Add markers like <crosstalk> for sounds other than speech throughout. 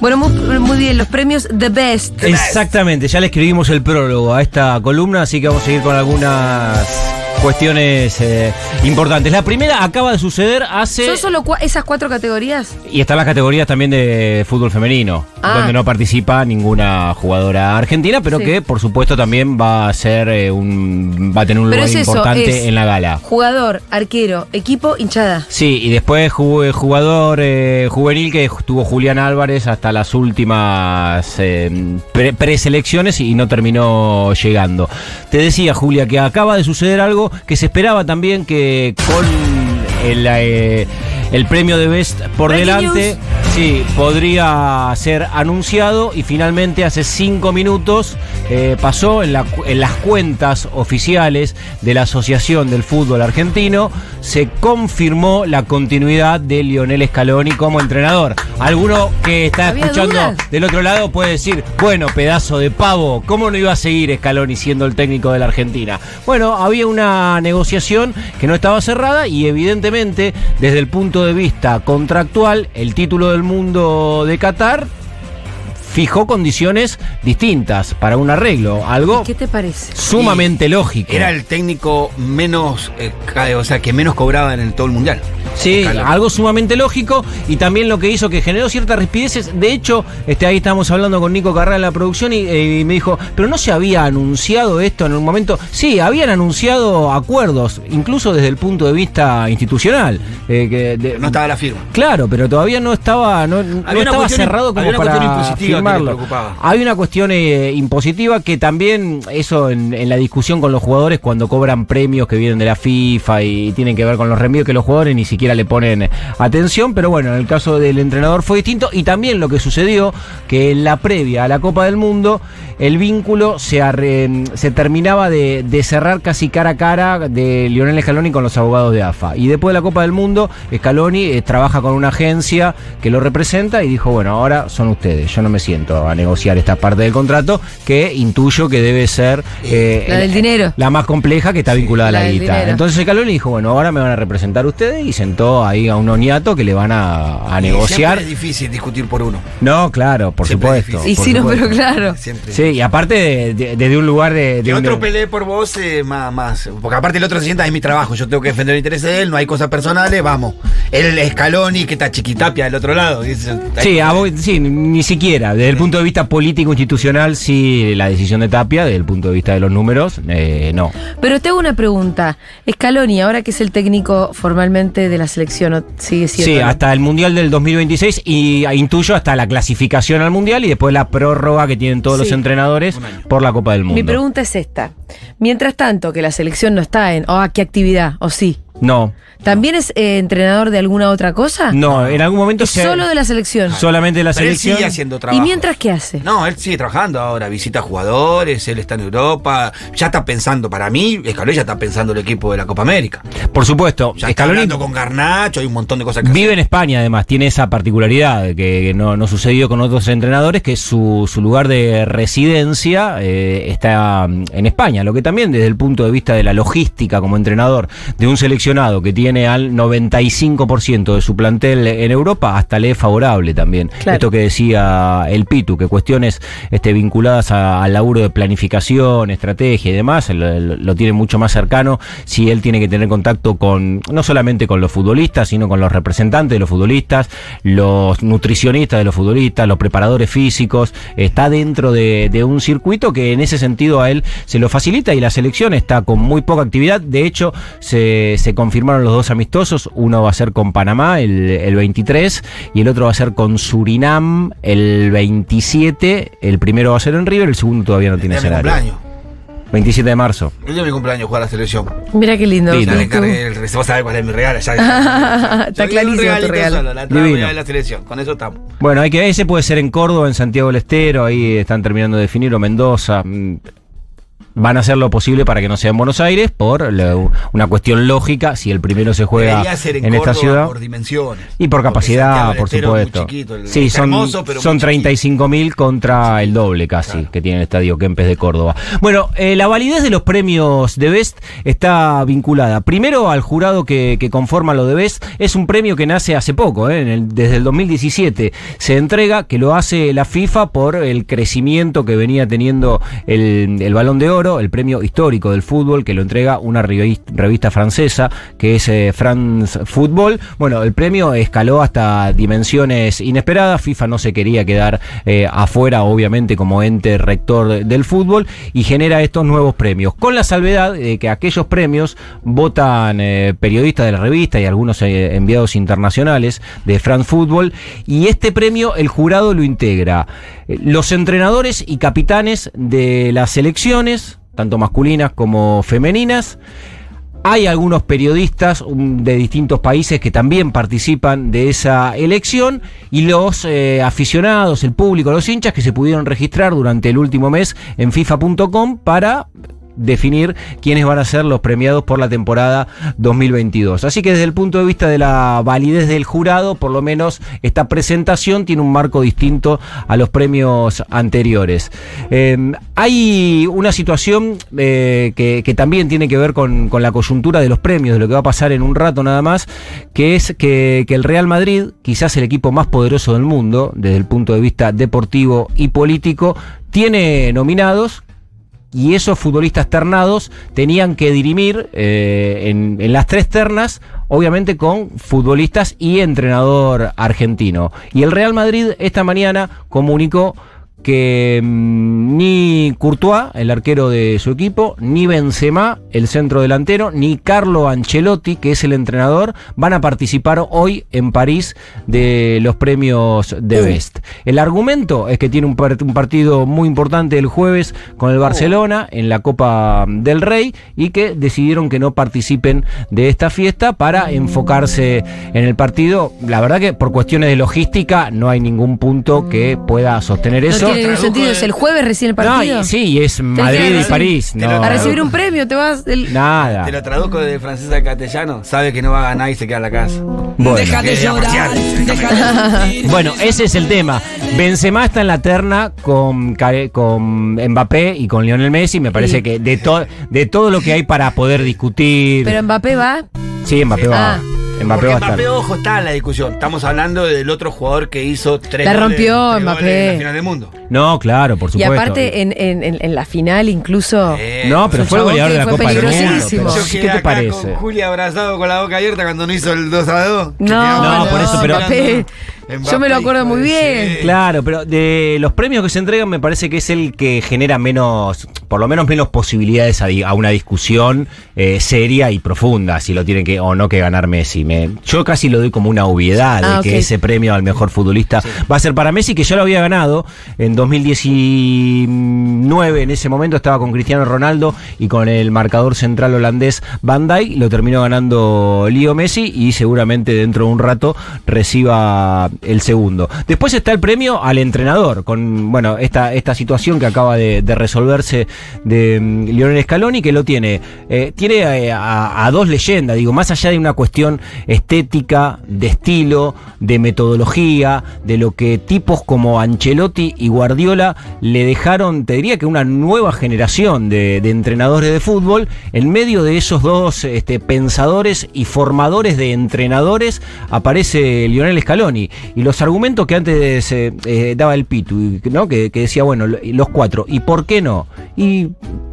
Bueno, muy, muy bien, los premios The Best. Exactamente, ya le escribimos el prólogo a esta columna, así que vamos a seguir con algunas cuestiones eh, importantes. La primera acaba de suceder hace... ¿Son solo cua- esas cuatro categorías? Y están las categorías también de fútbol femenino, Ah. donde no participa ninguna jugadora argentina, pero Sí. que por supuesto también va a ser eh, un va a tener un Pero lugar es eso, importante es en la gala. Jugador, arquero, equipo, hinchada. Sí, y después ju- jugador eh, juvenil que tuvo Julián Álvarez hasta las últimas eh, pre- preselecciones y no terminó llegando. Te decía, Julia, que acaba de suceder algo que se esperaba también que con el, eh, el premio de Best por Breaking delante, sí, podría ser anunciado y finalmente hace cinco minutos eh, pasó en, la cu- en las cuentas oficiales de la Asociación del Fútbol Argentino, se confirmó la continuidad de Lionel Scaloni como entrenador. Alguno que está ¿Había escuchando dudas? del otro lado puede decir, bueno, pedazo de pavo, ¿cómo no iba a seguir Scaloni siendo el técnico de la Argentina? Bueno, había una negociación que no estaba cerrada y evidentemente desde el punto de vista contractual, el título del mundo de Qatar fijó condiciones distintas para un arreglo, algo ¿Qué te parece? sumamente lógico. Era el técnico menos, eh, o sea, que menos cobraba en el, todo el mundial. Sí, algo sumamente lógico y también lo que hizo que generó ciertas rispideces. De hecho, este, ahí estábamos hablando con Nico Carrera en la producción y, eh, y me dijo, pero no se había anunciado esto en un momento. Sí, habían anunciado acuerdos, incluso desde el punto de vista institucional. eh, que de- No estaba la firma. Claro, pero todavía no estaba, no, no Había una estaba cuestión- cerrado como había una para firmarlo. Hay una cuestión eh, impositiva que también eso en, en la discusión con los jugadores cuando cobran premios que vienen de la FIFA y tienen que ver con los reenvíos que los jugadores ni siquiera le ponen atención, pero bueno, en el caso del entrenador fue distinto y también lo que sucedió que en la previa a la Copa del Mundo el vínculo se, arre- se terminaba de, de cerrar casi cara a cara de Lionel Scaloni con los abogados de AFA. Y después de la Copa del Mundo, Scaloni eh, trabaja con una agencia que lo representa y dijo, bueno, ahora son ustedes, yo no me siento a negociar esta parte del contrato que intuyo que debe ser eh, La del dinero. la más compleja que está vinculada a la la guita. dinero. Entonces Scaloni dijo, bueno, ahora me van a representar ustedes y sentó ahí a un oniato que le van a, a negociar. Es difícil discutir por uno. No, claro, por Siempre supuesto. Y por sí, no, pero claro. Siempre. Sí, y aparte de- de- desde un lugar de... de Que un- otro pelee por vos eh, más, más. Porque aparte el otro se sienta, es mi trabajo. Yo tengo que defender el interés de él, no hay cosas personales, vamos. Él es Scaloni, que está chiquitapia del otro lado. Sí, a vos- sí, ni siquiera. Desde el punto de vista político institucional, sí, la decisión de Tapia, desde el punto de vista de los números, eh, no. Pero te hago una pregunta. Scaloni, ahora que es el técnico formalmente de la selección, sigue siendo. Sí, ¿no? hasta el Mundial del 2026 y ah, intuyo hasta la clasificación al Mundial y después la prórroga que tienen todos Sí. los entrenadores por la Copa del Mundo. Mi pregunta es esta. Mientras tanto, que la selección no está en. ¿O a qué actividad? ¿O sí? No, ¿También es eh, entrenador de alguna otra cosa? no, en algún momento Es se- solo de la selección. solamente la Pero él selección. sigue haciendo trabajo. ¿Y mientras qué hace? No, él sigue trabajando ahora, visita jugadores, él está en Europa, ya está pensando, para mí, Scaloni ya está pensando el equipo de la Copa América. Por supuesto, Ya está Scaloni hablando con Garnacho, hay un montón de cosas que Vive en España, además, tiene esa particularidad que, que no, no sucedió con otros entrenadores, que su, su lugar de residencia eh, está mm, en España, lo que también desde el punto de vista de la logística como entrenador de un seleccionado que tiene al 95% de su plantel en Europa, hasta le es favorable también. Claro. Esto que decía el Pitu, que cuestiones este, vinculadas a- al laburo de planificación, estrategia y demás, lo, tiene mucho más cercano si él tiene que tener contacto con, no solamente con los futbolistas, sino con los representantes de los futbolistas, los nutricionistas de los futbolistas, los preparadores físicos, está dentro de, de un circuito que en ese sentido a él se lo facilita y la selección está con muy poca actividad, de hecho se, se confirmaron los dos amistosos, uno va a ser con Panamá el, el 23 y el otro va a ser con Surinam el 27, el primero va a ser en River, el segundo todavía no tiene escenario. cumpleaños. 27 de marzo. El día de mi cumpleaños jugar a la selección. Mira qué lindo. Lindo. Le encargué el Vos sabés cuál es mi regalo. Ya, <laughs> Está clarísimo tu regalo. solo, la Divino. de la selección. Con eso estamos. Bueno, hay que ese puede ser en Córdoba, en Santiago del Estero, ahí están terminando de definir, o Mendoza. Van a hacer lo posible para que no sea en Buenos Aires por la- una cuestión lógica, si el primero se juega ser en, en esta ciudad. por dimensiones. Y por capacidad, por supuesto. chiquito, el- sí, son, hermoso, son muy chiquito. 35 mil contra el doble casi Claro. que tiene el estadio Kempes de Córdoba. Bueno, eh, la validez de los premios de Best está vinculada primero al jurado que, que conforma lo de Best. Es un premio que nace hace poco, eh, en el- desde el 2017 se entrega, que lo hace la FIFA por el crecimiento que venía teniendo el, el Balón de Oro, el premio histórico del fútbol, que lo entrega una revis- revista francesa, que es eh, France Football. Bueno, el premio escaló hasta dimensiones inesperadas. FIFA no se quería quedar eh, afuera, obviamente, como ente rector de- del fútbol, y genera estos nuevos premios. Con la salvedad de que aquellos premios votan eh, periodistas de la revista y algunos enviados internacionales de France Football, y este premio el jurado lo integra los entrenadores y capitanes de las selecciones, tanto masculinas como femeninas. Hay algunos periodistas de distintos países que también participan de esa elección y los eh, aficionados, el público, los hinchas que se pudieron registrar durante el último mes en FIFA.com para definir quiénes van a ser los premiados por la temporada 2022. Así que desde el punto de vista de la validez del jurado, por lo menos esta presentación tiene un marco distinto a los premios anteriores. Eh, hay una situación eh, que, también tiene que ver con, la coyuntura de los premios, de lo que va a pasar en un rato nada más, que es que el Real Madrid, quizás el equipo más poderoso del mundo, desde el punto de vista deportivo y político, tiene nominados y esos futbolistas ternados tenían que dirimir eh, en, en las tres ternas, obviamente con futbolistas y entrenador argentino. Y el Real Madrid esta mañana comunicó que mm, ni Courtois, el arquero de su equipo, ni Benzema, el centro delantero, ni Carlo Ancelotti, que es el entrenador, van a participar hoy en París de los premios de Best. El argumento es que tiene un, par- un partido muy importante el jueves con el Barcelona en la Copa del Rey y que decidieron que no participen de esta fiesta para enfocarse en el partido. La verdad que por cuestiones de logística no hay ningún punto que pueda sostener eso. Tiene ningún sentido. de- ¿Es el jueves recién el No, partido? y- sí, y es Madrid y. París. Lo- no. A recibir un premio te vas. Nada. Te lo traduzco de francés al castellano. Sabe que no va a ganar y se queda en la casa. Bueno. de llorar, Bueno, ese es el tema. Benzema está en la terna con, con Mbappé y con Lionel Messi. Me parece Sí. que de, to- de todo lo que hay para poder discutir. Pero Mbappé va. sí, Mbappé va. Ah. Mbappé Porque. Mbappé, ojo, está en la discusión. Estamos hablando del otro jugador que hizo tres La goles- rompió tres Mbappé. goles en la final del mundo. No, claro, por Y supuesto. aparte, en, en- en- en la final incluso. Eh, No, pero fue el goleador de la fue Copa del Mundo. pero Yo ¿Qué te parece? con Julia abrazado con la boca abierta cuando no hizo el 2 a 2. No, No, por eso, pero- Mbappé. Yo me lo acuerdo muy bien. Claro, pero de los premios que se entregan me parece que es el que genera menos, por lo menos menos posibilidades a, una discusión eh, seria y profunda, si lo tiene que o no que ganar Messi. Me- yo casi lo doy como una obviedad de Ah, que ese premio al mejor futbolista va a ser para Messi, que ya lo había ganado en 2019, en ese momento estaba con Cristiano Ronaldo y con el marcador central holandés Van Dijk, lo terminó ganando Leo Messi y seguramente dentro de un rato reciba el segundo. Después está el premio al entrenador, con bueno, esta, esta situación que acaba de, resolverse de mm, Lionel Scaloni, que lo tiene. eh, tiene eh, a, dos leyendas, digo, más allá de una cuestión estética, de estilo, de metodología, de lo que tipos como Ancelotti y Guardiola le dejaron, te diría que una nueva generación de, de entrenadores de fútbol, en medio de esos dos este, pensadores y formadores de entrenadores aparece Lionel Scaloni. Y los argumentos que antes eh, eh, daba el Pitu, ¿no? que, que decía, bueno, los cuatro, ¿y por qué no? Y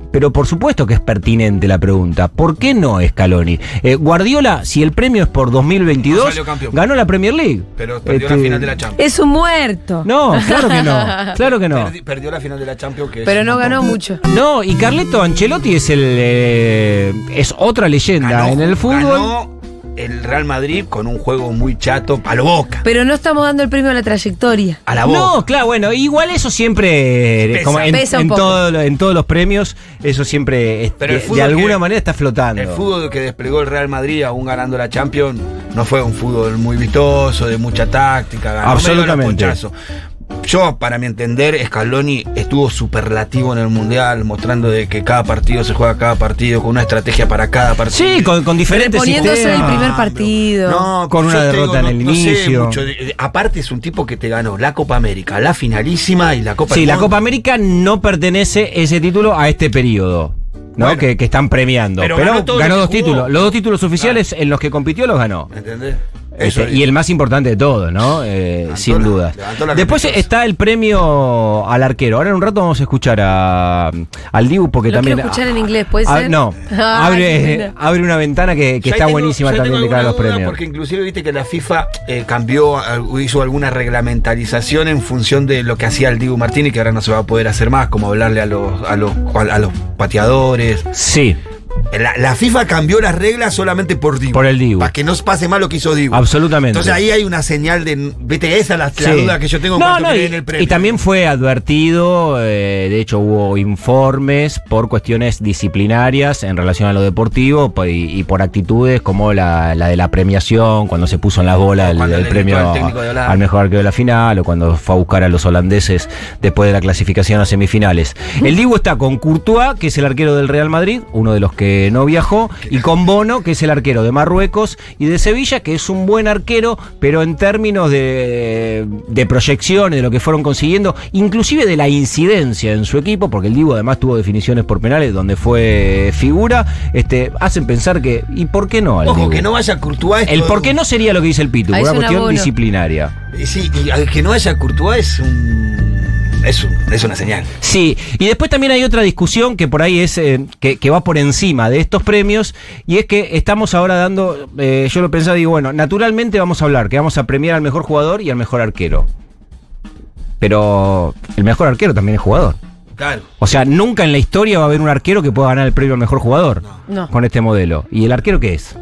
pero por supuesto que es pertinente la pregunta. ¿Por qué no Scaloni? Eh, Guardiola, si el premio es por No 2022, salió campeón. ganó la Premier League. Pero perdió la Este, final de la Champions. Es un muerto. No, claro que no. <laughs> Claro que no. Perdi- perdió la final de la Champions. Que Pero no montón. ganó mucho. No, y Carleto Ancelotti es el eh, es otra leyenda Ganó- en el fútbol. ganó el Real Madrid con un juego muy chato a lo boca. Pero no estamos dando el premio a la trayectoria. A la boca. No, claro, bueno, igual eso siempre, Pesa. como en, Pesa un en poco. todo en todos los premios, eso siempre es- Pero el de, fútbol de alguna que- manera está flotando. El fútbol que desplegó el Real Madrid aún ganando la Champions no fue un fútbol muy vistoso, de mucha táctica, ganó medio Absolutamente. ponchazos. Yo, para mi entender, Scaloni estuvo superlativo en el Mundial, mostrando de que cada partido se juega cada partido, con una estrategia para cada partido. Sí, con, con diferentes Reponiéndose en el sistemas. primer partido. No, Con una derrota en el no inicio. mucho aparte es un tipo que te ganó la Copa América, la finalísima y la Copa Sí, la Mundo. Copa América no pertenece ese título a este periodo. ¿no? Bueno. que, que están premiando. Pero Pero, ganó dos jugó. títulos. Los dos títulos oficiales en los que compitió los ganó. ¿Me Este, y el más importante de todo, ¿no? Eh, Levantó sin la- duda. levantó la Después está el premio al arquero. Ahora en un rato vamos a escuchar a, al Dibu porque Lo también. escuchar en inglés, ¿puede Ah, ser? no, <laughs> Ay, abre, una ventana que, está tengo- buenísima también de cara a los premios. Porque inclusive viste que la FIFA eh, cambió, hizo alguna reglamentarización en función de lo que hacía el Dibu Martínez, que ahora no se va a poder hacer más, como hablarle a los, a los, a los pateadores. Sí, La, la FIFA cambió las reglas solamente por Dibu. Por el Dibu. Para que no pase mal lo que hizo Dibu. absolutamente. Entonces ahí hay una señal de. Viste, esa es la, duda que yo tengo No, cuando no, y, el premio. y también fue advertido, eh, de hecho hubo informes por cuestiones disciplinarias en relación a lo deportivo po- y, y por actitudes como la, la de la premiación, cuando se puso en las bolas el, premio al mejor arquero de la final o cuando fue a buscar a los holandeses después de la clasificación a semifinales. <laughs> El Dibu está con Courtois, que es el arquero del Real Madrid, uno de los que no viajó, y con Bono, que es el arquero de Marruecos y de Sevilla, que es un buen arquero, pero en términos de, de proyecciones, de lo que fueron consiguiendo, inclusive de la incidencia en su equipo, porque el Dibu además tuvo definiciones por penales donde fue figura, este, hacen pensar que, ¿y por qué no? al Ojo, Dibu? que no vaya Courtois. El por qué no sería lo que dice el Pitu, Ahí una cuestión Bono. disciplinaria. Sí, que no haya Courtois es un. Es, un- es una señal. Sí, y después también hay otra discusión que por ahí es eh, que, que va por encima de estos premios y es que estamos ahora dando, eh, yo lo pensaba, digo, bueno, naturalmente vamos a hablar, que vamos a premiar al mejor jugador y al mejor arquero. Pero el mejor arquero también es jugador. Claro. O sea, nunca en la historia va a haber un arquero que pueda ganar el premio al mejor jugador No. con este modelo. ¿Y el arquero qué es?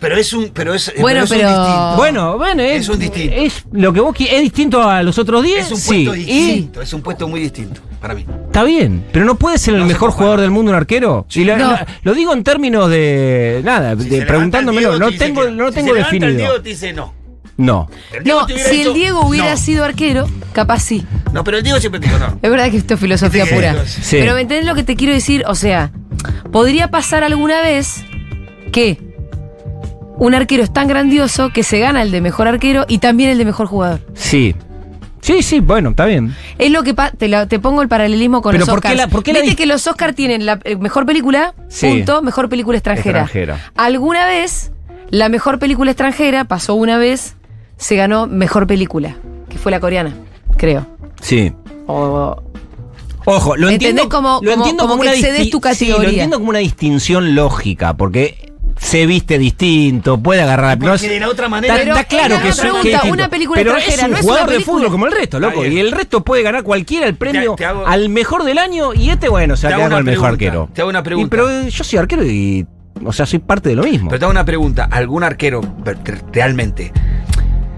Pero es un. Pero es, Bueno, es un pero- distinto. Bueno, bueno, es, Es un distinto. Es lo que vos qui- es distinto a los otros 10. es un sí. puesto y- distinto. Es un puesto muy distinto para mí. Está bien, pero no puede ser el No mejor jugador del mundo un arquero. Sí. Y lo, No. lo- lo digo en términos de nada, Si de preguntándomelo, Diego, no tengo, que- no lo si tengo se levanta el definido. Diego, te dice no. No. No, si dicho, el Diego hubiera no. sido arquero, capaz sí. No, pero el Diego siempre te dijo no. Es verdad que esto es filosofía pura. Sí. Pero ¿me entendés lo que te quiero decir? O sea, podría pasar alguna vez que un arquero es tan grandioso que se gana el de mejor arquero y también el de mejor jugador. Sí. Sí, sí, bueno, está bien. Es lo que pa- te, la- te pongo el paralelismo con Pero los ¿por qué Oscars. la- por qué la Viste que los Oscars tienen la eh, mejor película, Sí. punto, mejor película extranjera. Extranjera. Alguna vez, la mejor película extranjera pasó una vez, se ganó mejor película, que fue la coreana, creo. Sí. O, Ojo, lo ¿Entendés entiendo como- lo como- entiendo como una que excedes disti- tu Sí, categoría? lo entiendo como una distinción lógica, porque se viste distinto, puede agarrar Porque no es- de la otra manera- Está, Pero está claro es que una es pregunta, que es distinto. una película Pero extranjera, es un no jugador de película. fútbol como el resto, loco. Y el resto puede ganar cualquiera el premio te hago- al mejor del año y este, bueno, se va Te a con el mejor arquero. te hago una Y, pregunta. pero yo soy arquero y. O sea, soy parte de lo mismo. Pero te hago una pregunta. ¿Algún arquero, realmente,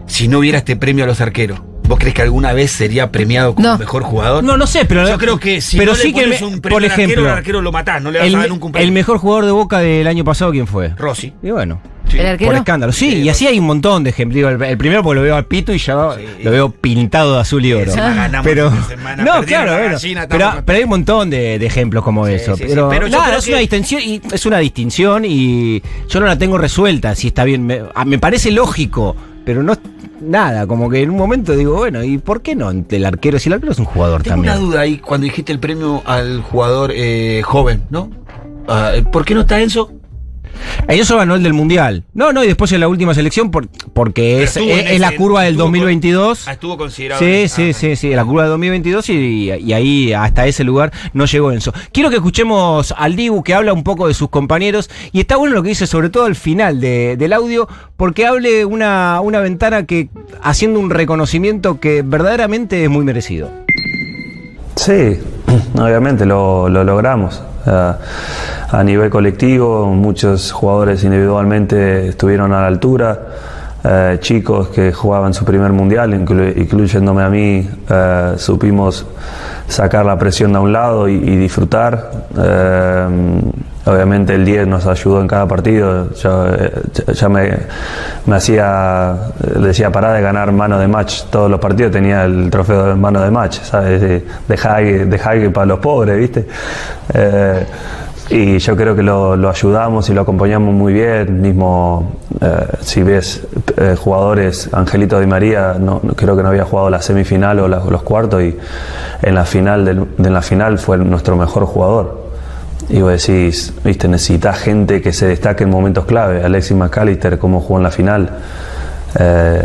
si no hubiera este premio a los arqueros, ¿vos crees que alguna vez sería premiado como No. mejor jugador? No, no sé, pero. Yo creo que si pero no sí le que me- un premio por al arquero, ejemplo, al arquero lo matás, no le vas el, a dar nunca un premio. el mejor jugador de Boca del año pasado, ¿quién fue? Rossi. Y bueno. Sí. ¿El arquero? Por escándalo. Sí, Sí, y así hay un montón de ejemplos. El, el primero porque lo veo al pito y ya Sí. lo veo pintado de azul y oro. Pero, semana, no, claro, la bueno, gallina, pero, pero hay un montón de, de ejemplos como Sí, eso. sí, sí, pero, pero nada, es que- una distinción y es una distinción y yo no la tengo resuelta. Si está bien, me, a- me parece lógico, pero no es nada. Como que en un momento digo, bueno, ¿y por qué no el arquero? Si el arquero es un jugador Tengo también. una duda ahí cuando dijiste el premio al jugador eh, joven, ¿no? Ah, ¿Por qué no está Enzo? Eso ganó el del Mundial. No, no, y después en la última selección por- porque es, Pero estuvo es- en es la ese- curva del estuvo con- 2022. Ah, estuvo considerado. Sí, Ah, sí, sí, sí, la curva de 2022 y, y ahí hasta ese lugar no llegó Enzo. Quiero que escuchemos al Dibu que habla un poco de sus compañeros y está bueno lo que dice sobre todo al final de- del audio porque hable una, una ventana que haciendo un reconocimiento que verdaderamente es muy merecido. Sí, <clears throat> obviamente lo, lo logramos. Eh, a nivel colectivo, muchos jugadores individualmente estuvieron a la altura. Eh, chicos que jugaban su primer mundial, inclu- incluyéndome a mí, eh, supimos sacar la presión de un lado y, y disfrutar. Eh, obviamente el 10 nos ayudó en cada partido. Yo, eh, ya- me, hacía, decía pará de ganar mano de match. Todos los partidos tenía el trofeo de mano de match, ¿sabes? De, de para los pobres, ¿viste? Eh, y yo creo que lo, lo ayudamos y lo acompañamos muy bien. Mismo eh, si ves jugadores, Angelito Di María, no, creo que no había jugado la semifinal o la- los cuartos y en la final del- de la final fue nuestro mejor jugador. Y vos decís, viste, necesitas gente que se destaque en momentos clave. Alexis McAllister, cómo jugó en la final. Eh,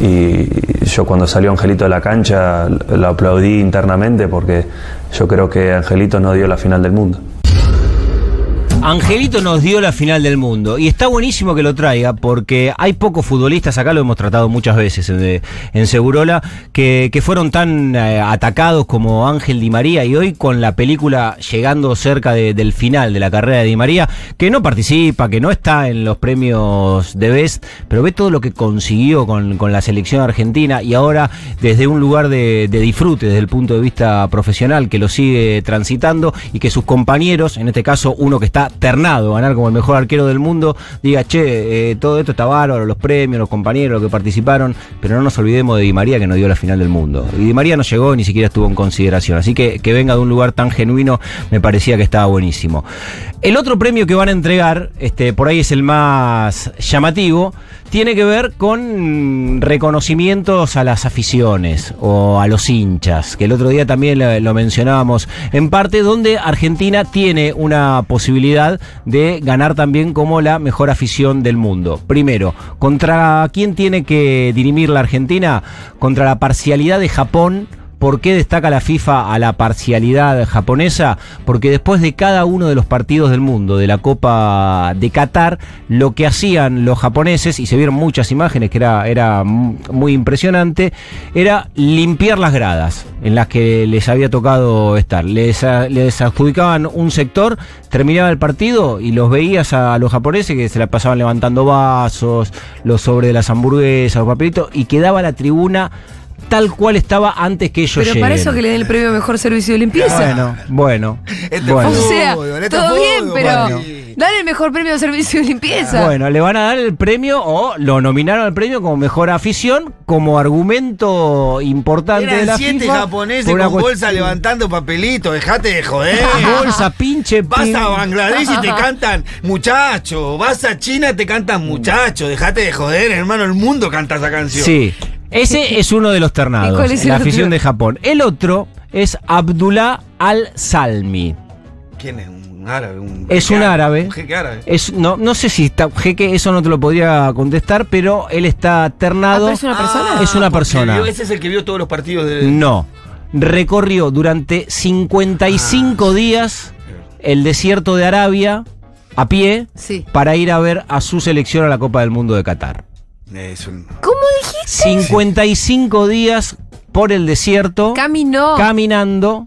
y yo cuando salió Angelito de la cancha lo aplaudí internamente porque yo creo que Angelito no dio la final del mundo. Angelito nos dio la final del mundo y está buenísimo que lo traiga porque hay pocos futbolistas, acá lo hemos tratado muchas veces en, en Segurola, que, que fueron tan eh, atacados como Ángel Di María y hoy con la película llegando cerca de- del final de la carrera de Di María, que no participa, que no está en los premios de Best, pero ve todo lo que consiguió con, con la selección argentina y ahora desde un lugar de disfrute desde el punto de vista profesional que lo sigue transitando y que sus compañeros, en este caso uno que está ternado ganar como el mejor arquero del mundo, diga, che, eh, todo esto está bárbaro, los premios, los compañeros, los que participaron, pero no nos olvidemos de Di María que nos dio la final del mundo. Y Di María no llegó ni siquiera estuvo en consideración, así que que venga de un lugar tan genuino me parecía que estaba buenísimo. El otro premio que van a entregar, este, por ahí es el más llamativo, tiene que ver con reconocimientos a las aficiones o a los hinchas, que el otro día también lo, mencionábamos en parte, donde Argentina tiene una posibilidad de ganar también como la mejor afición del mundo. Primero, ¿contra quién tiene que dirimir la Argentina? Contra la parcialidad de Japón. ¿Por qué destaca la FIFA a la parcialidad japonesa? Porque después de cada uno de los partidos del mundo de la Copa de Qatar, lo que hacían los japoneses, y se vieron muchas imágenes que era, era mu- muy impresionante, era limpiar las gradas en las que les había tocado estar. Les, les adjudicaban un sector, terminaba el partido y los veías a los japoneses que se la pasaban levantando vasos, los sobres de las hamburguesas, los papelitos, y quedaba la tribuna tal cual estaba antes que ellos Pero para eso que le den el premio mejor servicio de limpieza. Bueno, bueno. Este bueno. O sea, este todo bien, pero Mati. dale el mejor premio de servicio de limpieza. Bueno, le van a dar el premio o lo nominaron al premio como mejor afición, como argumento importante de la siete FIFA. japoneses con bolsa levantando papelito, dejate de joder. <laughs> Bolsa, pinche, Vas a Bangladesh y te <laughs> cantan muchacho. Vas a China y te cantan muchacho. Dejate de joder, hermano. El mundo canta esa canción. Sí, ese es uno de los ¿Y ternados, cuál es el la otro? afición de Japón. El otro es Abdullah Al-Salmi. ¿Quién es? Un árabe. Un Es jeque un árabe. Un jeque árabe. Es, no, no sé si está, jeque, eso no te lo podría contestar, pero él está Ah, ternado. pero es una persona. Es una porque persona. vio- ese es el que vio todos los partidos de. No. Recorrió durante 55 días el desierto de Arabia a pie Sí. para ir a ver a su selección a la Copa del Mundo de Qatar. Es un- ¿Cómo dijiste? 55 días por el desierto Caminó. caminando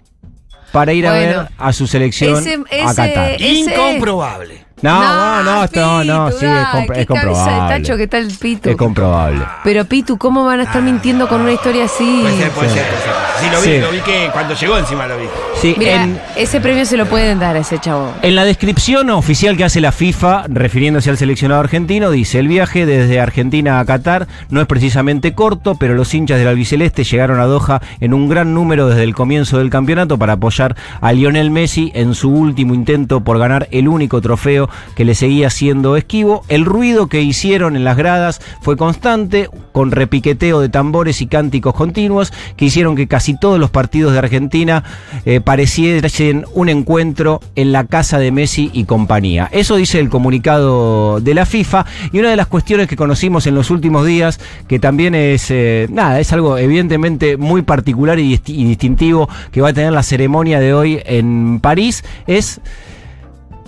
para ir a Bueno. ver a su selección Ese- a ese- Qatar. Ese- Incomprobable. No, no, no, esto no, Pitu, sí, es, compro- es cabeza de comprobable. tacho que está el Pitu. Es comprobable. Pero Pitu, ¿cómo van a estar mintiendo con una historia así? Puede ser, puede ser, puede ser. Sí, lo vi, Sí. lo vi que cuando llegó encima lo vi. Sí, Mira, en, ese premio se lo pueden dar a ese chavo. En la descripción oficial que hace la FIFA, refiriéndose al seleccionado argentino, dice, el viaje desde Argentina a Qatar no es precisamente corto, pero los hinchas del albiceleste llegaron a Doha en un gran número desde el comienzo del campeonato para apoyar a Lionel Messi en su último intento por ganar el único trofeo que le seguía siendo esquivo. El ruido que hicieron en las gradas fue constante, con repiqueteo de tambores y cánticos continuos, que hicieron que casi todos los partidos de Argentina eh, pareciesen un encuentro en la casa de Messi y compañía. Eso dice el comunicado de la FIFA y una de las cuestiones que conocimos en los últimos días, que también es, eh, nada, es algo evidentemente muy particular y, disti- y distintivo que va a tener la ceremonia de hoy en París, es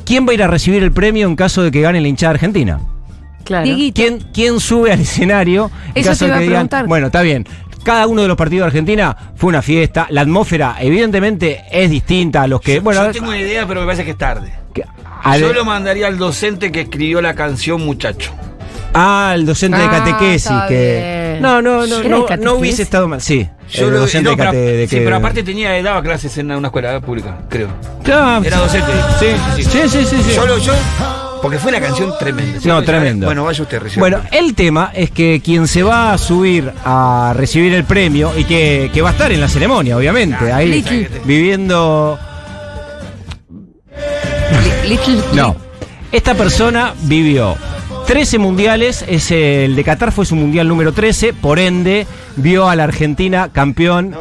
quién va a ir a recibir el premio en caso de que gane la hinchada argentina. Claro. ¿Quién, quién sube al escenario? en Eso caso te de que a digan, preguntar. bueno, está bien. Cada uno de los partidos de Argentina fue una fiesta. La atmósfera, evidentemente, es distinta a los que. Yo- bueno, yo tengo una idea, pero me parece que es tarde. que- al, Yo lo mandaría al docente que escribió la canción Muchacho. ah, el docente de Ah, catequesis. está que, bien. no, no, no, ¿Era de no, no catequesis? hubiese estado mal. Sí, Yo el lo- docente no, de pero, cate- de sí, que- pero aparte tenía, daba clases en una escuela pública, creo. Ah, Era docente. Sí, sí, sí. Sí, sí, sí. sí. Yo lo- yo- porque fue una canción tremenda. No, tremendo. Bueno, vaya usted recién. Bueno, el tema es que quien se va a subir a recibir el premio y que, que va a estar en la ceremonia, obviamente, ahí Little. viviendo. Li- Little. No, esta persona vivió 13 mundiales, es el de Qatar fue su mundial número 13, por ende vio a la Argentina campeón No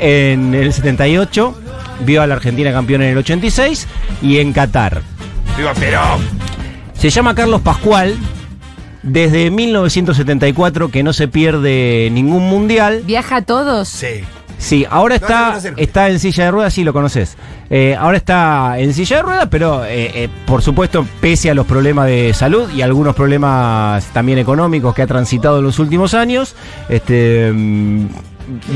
en el 78, vio a la Argentina campeón en el 86 y en Qatar. Viva Perón. Se llama Carlos Pascual. Desde 1974 que no se pierde ningún mundial. ¿Viaja a todos? Sí. Sí, ahora está, está en silla de ruedas, sí lo conoces. Eh, ahora está en silla de ruedas, pero eh, eh, por supuesto, pese a los problemas de salud y algunos problemas también económicos que ha transitado en los últimos años, este. mm,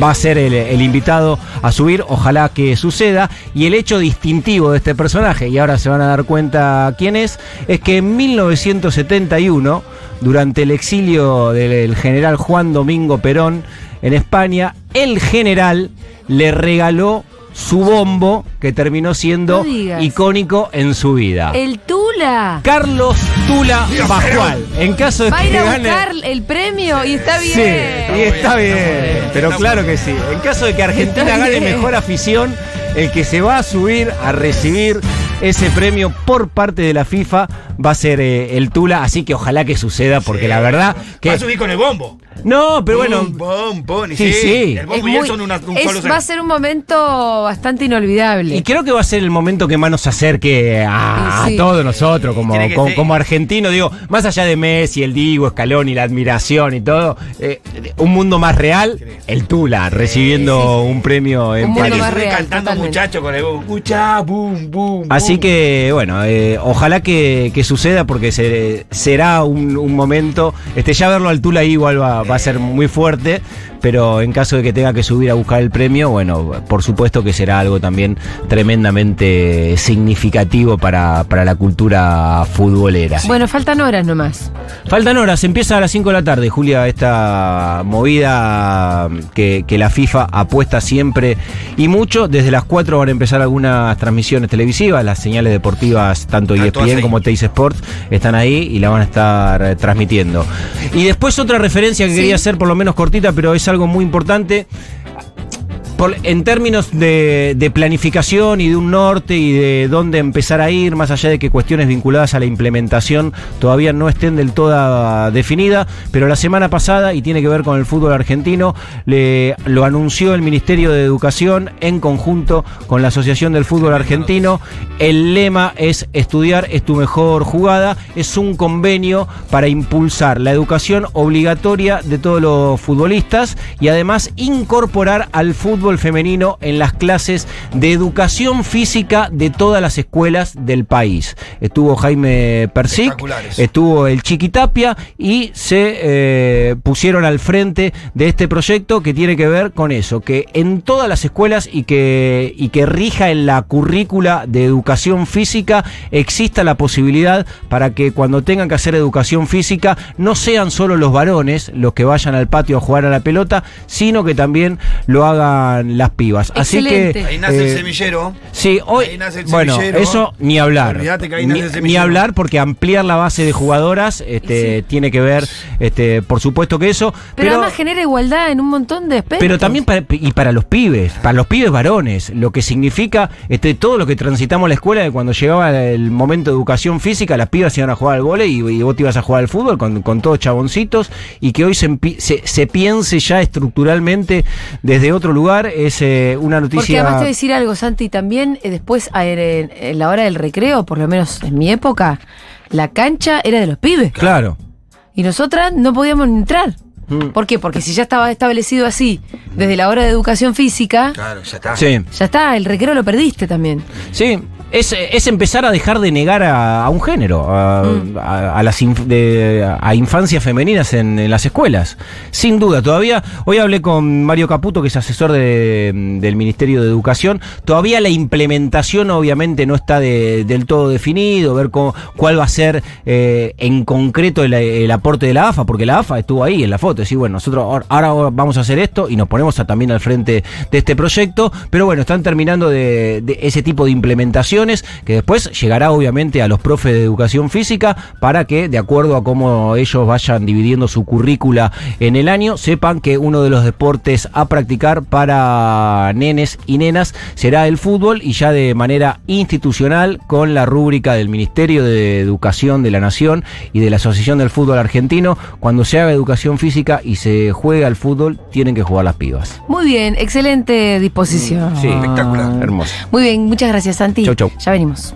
Va a ser el, el invitado a subir, ojalá que suceda. Y el hecho distintivo de este personaje, y ahora se van a dar cuenta quién es, es que en 1971, durante el exilio del general Juan Domingo Perón en España, el general le regaló su bombo que terminó siendo No icónico en su vida. El Tula. Carlos Tula Pascual. En caso de Va a ir que a gane. buscar el premio y está bien. Sí, y está bien, pero claro que sí. En caso de que Argentina Está gane bien. mejor afición, el que se va a subir a recibir ese premio por parte de la FIFA va a ser eh, el Tula, así que ojalá que suceda, porque Sí. la verdad que... Va a subir con el bombo. No, pero bueno... Bum, bum, bum, y Sí, sí. El Es bombo y él muy- son una- un es- solo ser. va a ser un momento bastante inolvidable. Y creo que va a ser el momento que más nos acerque a, Sí, sí. a todos nosotros, como, Tiene que como, ser- como argentinos, digo, más allá de Messi, el Divo, Escalón y la admiración y todo, eh, un mundo más real, el Tula, recibiendo un premio en Un mundo Tiene que más subir real, cantando totalmente. muchacho con el boom, boom. Así boom. que, bueno, eh, ojalá que, que suceda porque se- será un, un momento. Este, ya verlo al Tula igual va, va a ser muy fuerte, pero en caso de que tenga que subir a buscar el premio, bueno, por supuesto que será algo también tremendamente significativo para, para la cultura futbolera. Bueno, faltan horas nomás. Faltan horas, empieza a las 5 de la tarde, Julia, esta movida que, que la FIFA apuesta siempre y mucho. Desde las 4 van a empezar algunas transmisiones televisivas, las señales deportivas, tanto ESPN como Teis Sports, están ahí y la van a estar eh, transmitiendo. Y después otra referencia que Sí. quería hacer, por lo menos cortita, pero es algo muy importante. Por- en términos de, de planificación y de un norte y de dónde empezar a ir, más allá de que cuestiones vinculadas a la implementación todavía no estén del todo definidas, pero la semana pasada, y tiene que ver con el fútbol argentino, le, lo anunció el Ministerio de Educación en conjunto con la Asociación del Fútbol Argentino. El lema es estudiar es tu mejor jugada, es un convenio para impulsar la educación obligatoria de todos los futbolistas y además incorporar al fútbol femenino en las clases de educación física de todas las escuelas del país. Estuvo Jaime Persic, estuvo el Chiquitapia y se eh, pusieron al frente de este proyecto que tiene que ver con eso, que en todas las escuelas y que, y que rija en la currícula de educación física exista la posibilidad para que cuando tengan que hacer educación física no sean solo los varones los que vayan al patio a jugar a la pelota, sino que también lo hagan las pibas. Así que Ahí nace eh, el semillero. Sí, hoy. Ahí nace el bueno, semillero. eso ni hablar. Olvídate que ahí Ni, nace el ni semillero. hablar porque ampliar la base de jugadoras este, tiene que ver, este, por supuesto que eso. Pero, Pero, además genera igualdad en un montón de aspectos. pero también para, y para los pibes, para los pibes varones, lo que significa este, todo lo que transitamos la escuela de cuando llegaba el momento de educación física, las pibas iban a jugar al vole y, y vos te ibas a jugar al fútbol con, con todos chaboncitos y que hoy se, se piense ya estructuralmente desde otro lugar es eh, una Porque noticia. además te voy a decir algo, Santi, también eh, después a- en, en la hora del recreo, por lo menos en mi época, la cancha era de los pibes. Claro. Y nosotras no podíamos entrar. Mm. ¿Por qué? Porque si ya estaba establecido así desde la hora de educación física, Claro, ya está. Sí. ya está, el recreo lo perdiste también. Sí, es, es empezar a dejar de negar a, a un género, a, Mm. a- a las inf- de- a infancias femeninas en, en las escuelas. Sin duda, todavía, hoy hablé con Mario Caputo, que es asesor de- del Ministerio de Educación, todavía la implementación obviamente no está de- del todo definido, ver cómo- cuál va a ser eh, en concreto el, el aporte de la AFA, porque la AFA estuvo ahí en la foto, decir, bueno, nosotros ahora- ahora vamos a hacer esto y nos ponemos también al frente de este proyecto, pero bueno, están terminando de, ese tipo de que después llegará obviamente a los profes de educación física para que, de acuerdo a cómo ellos vayan dividiendo su currícula en el año, sepan que uno de los deportes a practicar para nenes y nenas será el fútbol y ya de manera institucional con la rúbrica del Ministerio de Educación de la Nación y de la Asociación del Fútbol Argentino, cuando se haga educación física y se juega al fútbol, tienen que jugar las pibas. Muy bien, excelente disposición. Sí, Espectacular. Hermoso. Muy bien, muchas gracias, Santi. Chau, chau. Ya venimos.